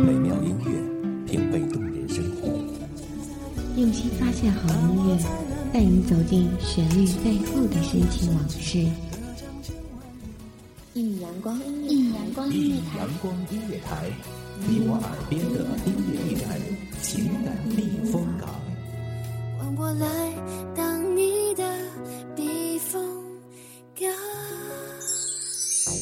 美妙音乐，品味动人生活。用心发现好音乐，带你走进旋律背后的深情往事。一米阳光，一米阳光音乐台，阳光音乐台，你我耳边的音乐驿站，情感避风港。换我来当你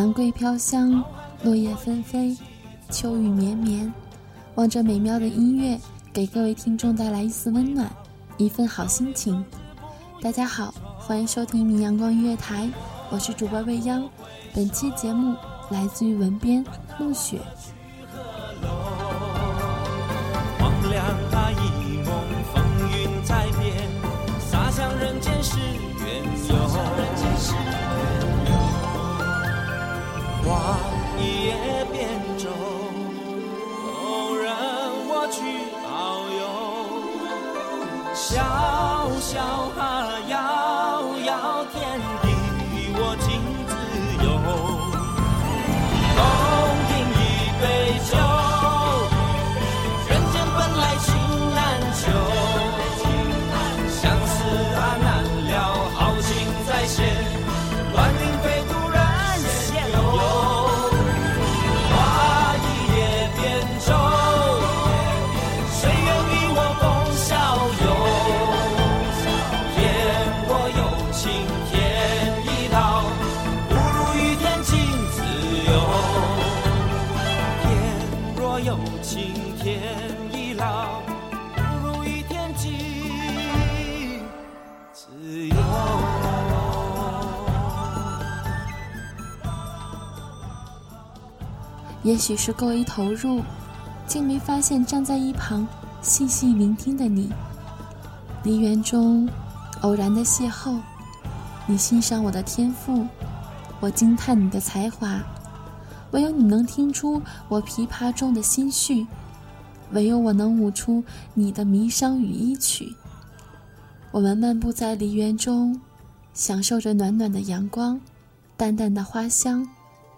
兰桂飘香，落叶纷飞，秋雨绵绵。望着美妙的音乐，给各位听众带来一丝温暖，一份好心情。大家好，欢迎收听明阳光音乐台，我是主播未央。本期节目来自于文编暮雪。望一眼。有情天亦老，不如一天尽自由。也许是过于投入，竟没发现站在一旁细细聆听的你。梨园中偶然的邂逅，你欣赏我的天赋，我惊叹你的才华。唯有你能听出我琵琶中的心绪，唯有我能舞出你的霓裳羽衣曲。我们漫步在梨园中，享受着暖暖的阳光，淡淡的花香，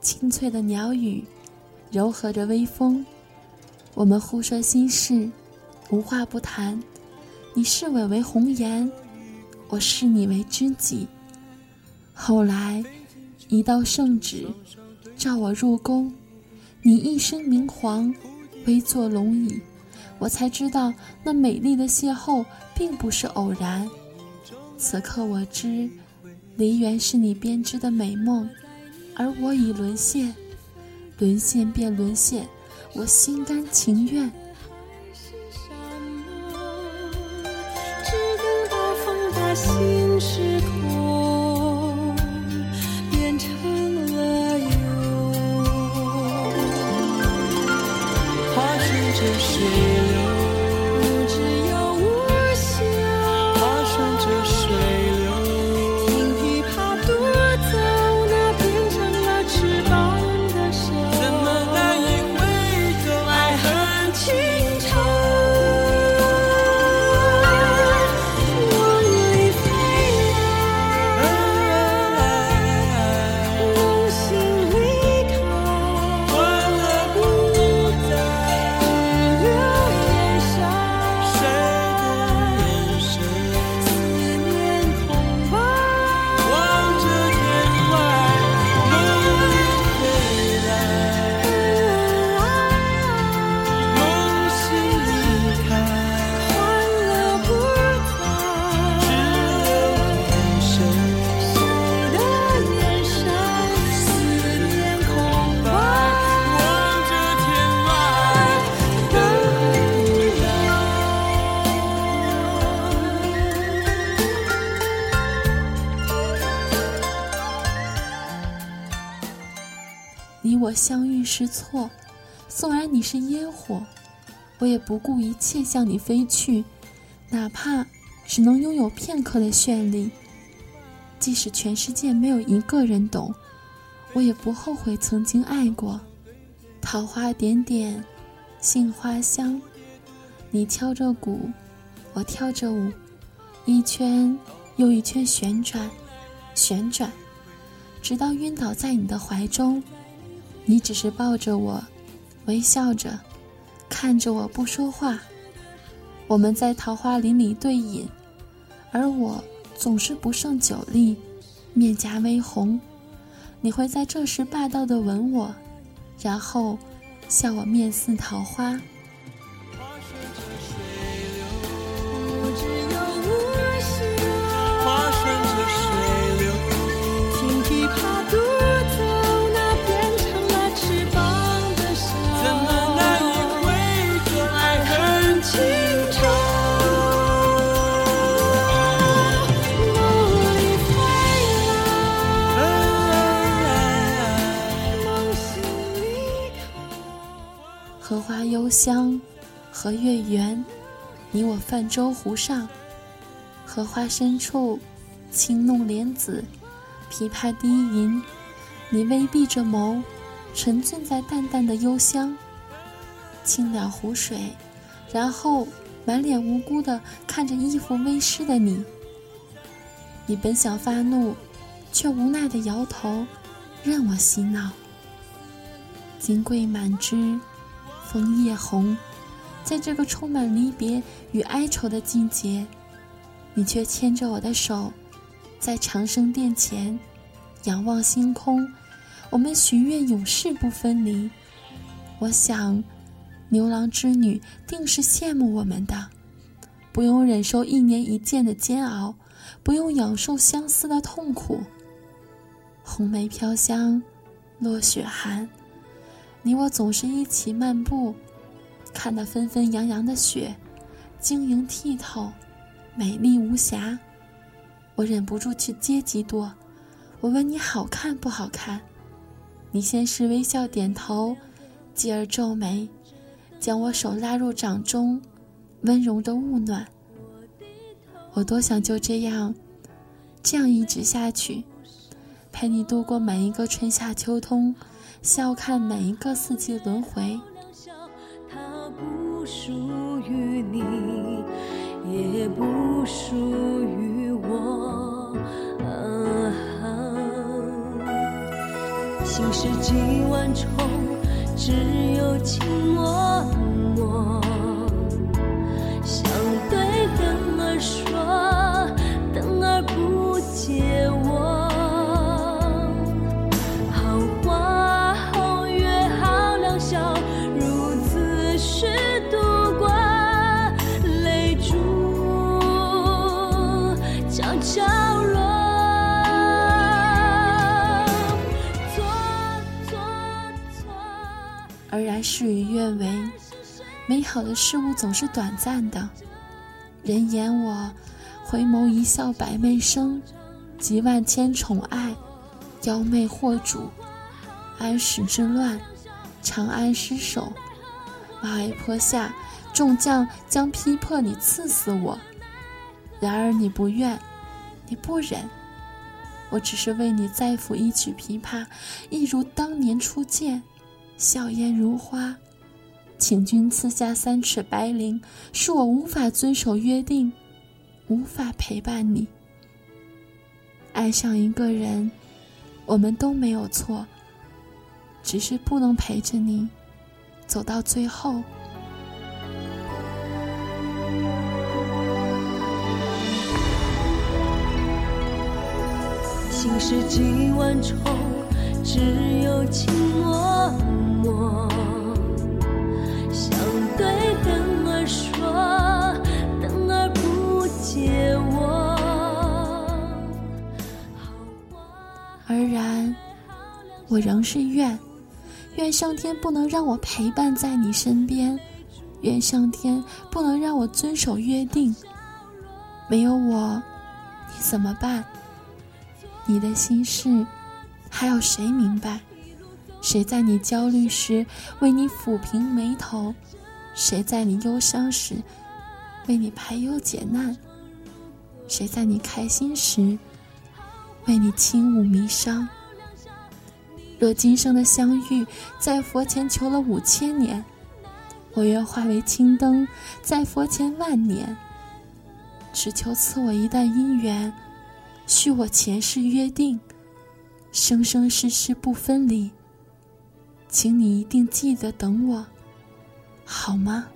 清脆的鸟语。柔和着微风，我们互说心事，无话不谈。你视我为红颜，我视你为知己。后来，一道圣旨，召我入宫，你一身明黄，微坐龙椅，我才知道那美丽的邂逅并不是偶然。此刻我知，梨园是你编织的美梦，而我已沦陷。沦陷便沦陷，我心甘情愿。只等到风把心这是你我相遇是错，纵然你是烟火，我也不顾一切向你飞去，哪怕只能拥有片刻的绚丽。即使全世界没有一个人懂，我也不后悔曾经爱过。桃花点点，杏花香，你敲着鼓，我跳着舞，一圈又一圈旋转，旋转，直到晕倒在你的怀中。你只是抱着我，微笑着，看着我不说话。我们在桃花林里对饮，而我总是不胜酒力，面颊微红。你会在这时霸道的吻我。然后，笑我面似桃花。香，和月圆，你我泛舟湖上。荷花深处，轻弄莲子，琵琶低吟。你微闭着眸，沉醉在淡淡的幽香。清了湖水，然后满脸无辜地看着衣服微湿的你。你本想发怒，却无奈地摇头，任我洗脑。金桂满枝。枫叶红，在这个充满离别与哀愁的季节，你却牵着我的手，在长生殿前仰望星空。我们许愿永世不分离。我想，牛郎织女定是羡慕我们的，不用忍受一年一见的煎熬，不用养受相思的痛苦。红梅飘香，落雪寒。你我总是一起漫步，看那纷纷扬扬的雪，晶莹剔透，美丽无瑕。我忍不住去接几朵，我问你好看不好看？你先是微笑点头，继而皱眉，将我手拉入掌中，温柔的捂暖。我多想就这样，这样一直下去，陪你度过每一个春夏秋冬。笑看每一个四季轮回。它不属于你，也不属于我。啊心事几万重，只有情默事与愿违，美好的事物总是短暂的。人言我，回眸一笑百媚生，集万千宠爱，妖媚惑主。安史之乱，长安失守，马嵬坡下，众将将劈破你，刺死我。然而你不愿，你不忍，我只是为你再抚一曲琵琶，一如当年初见。笑颜如花，请君赐下三尺白绫，是我无法遵守约定，无法陪伴你。爱上一个人，我们都没有错，只是不能陪着你走到最后。心事几万重，只有情默。想对灯儿说，灯儿不解我。而然，我仍是愿，愿上天不能让我陪伴在你身边，愿上天不能让我遵守约定。没有我，你怎么办？你的心事，还有谁明白？谁在你焦虑时为你抚平眉头？谁在你忧伤时为你排忧解难？谁在你开心时为你轻舞霓裳？若今生的相遇在佛前求了五千年，我愿化为青灯，在佛前万年，只求赐我一段姻缘，续我前世约定，生生世世不分离。请你一定记得等我，好吗？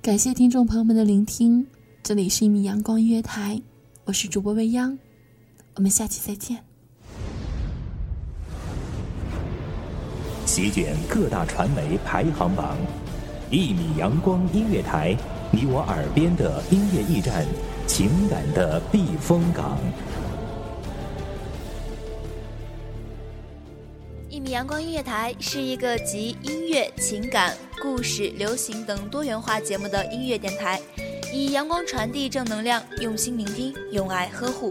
感谢听众朋友们的聆听，这里是一米阳光音乐台，我是主播未央，我们下期再见。席卷各大传媒排行榜，一米阳光音乐台，你我耳边的音乐驿站，情感的避风港。一米阳光音乐台是一个集音乐、情感、故事、流行等多元化节目的音乐电台，以阳光传递正能量，用心聆听，用爱呵护。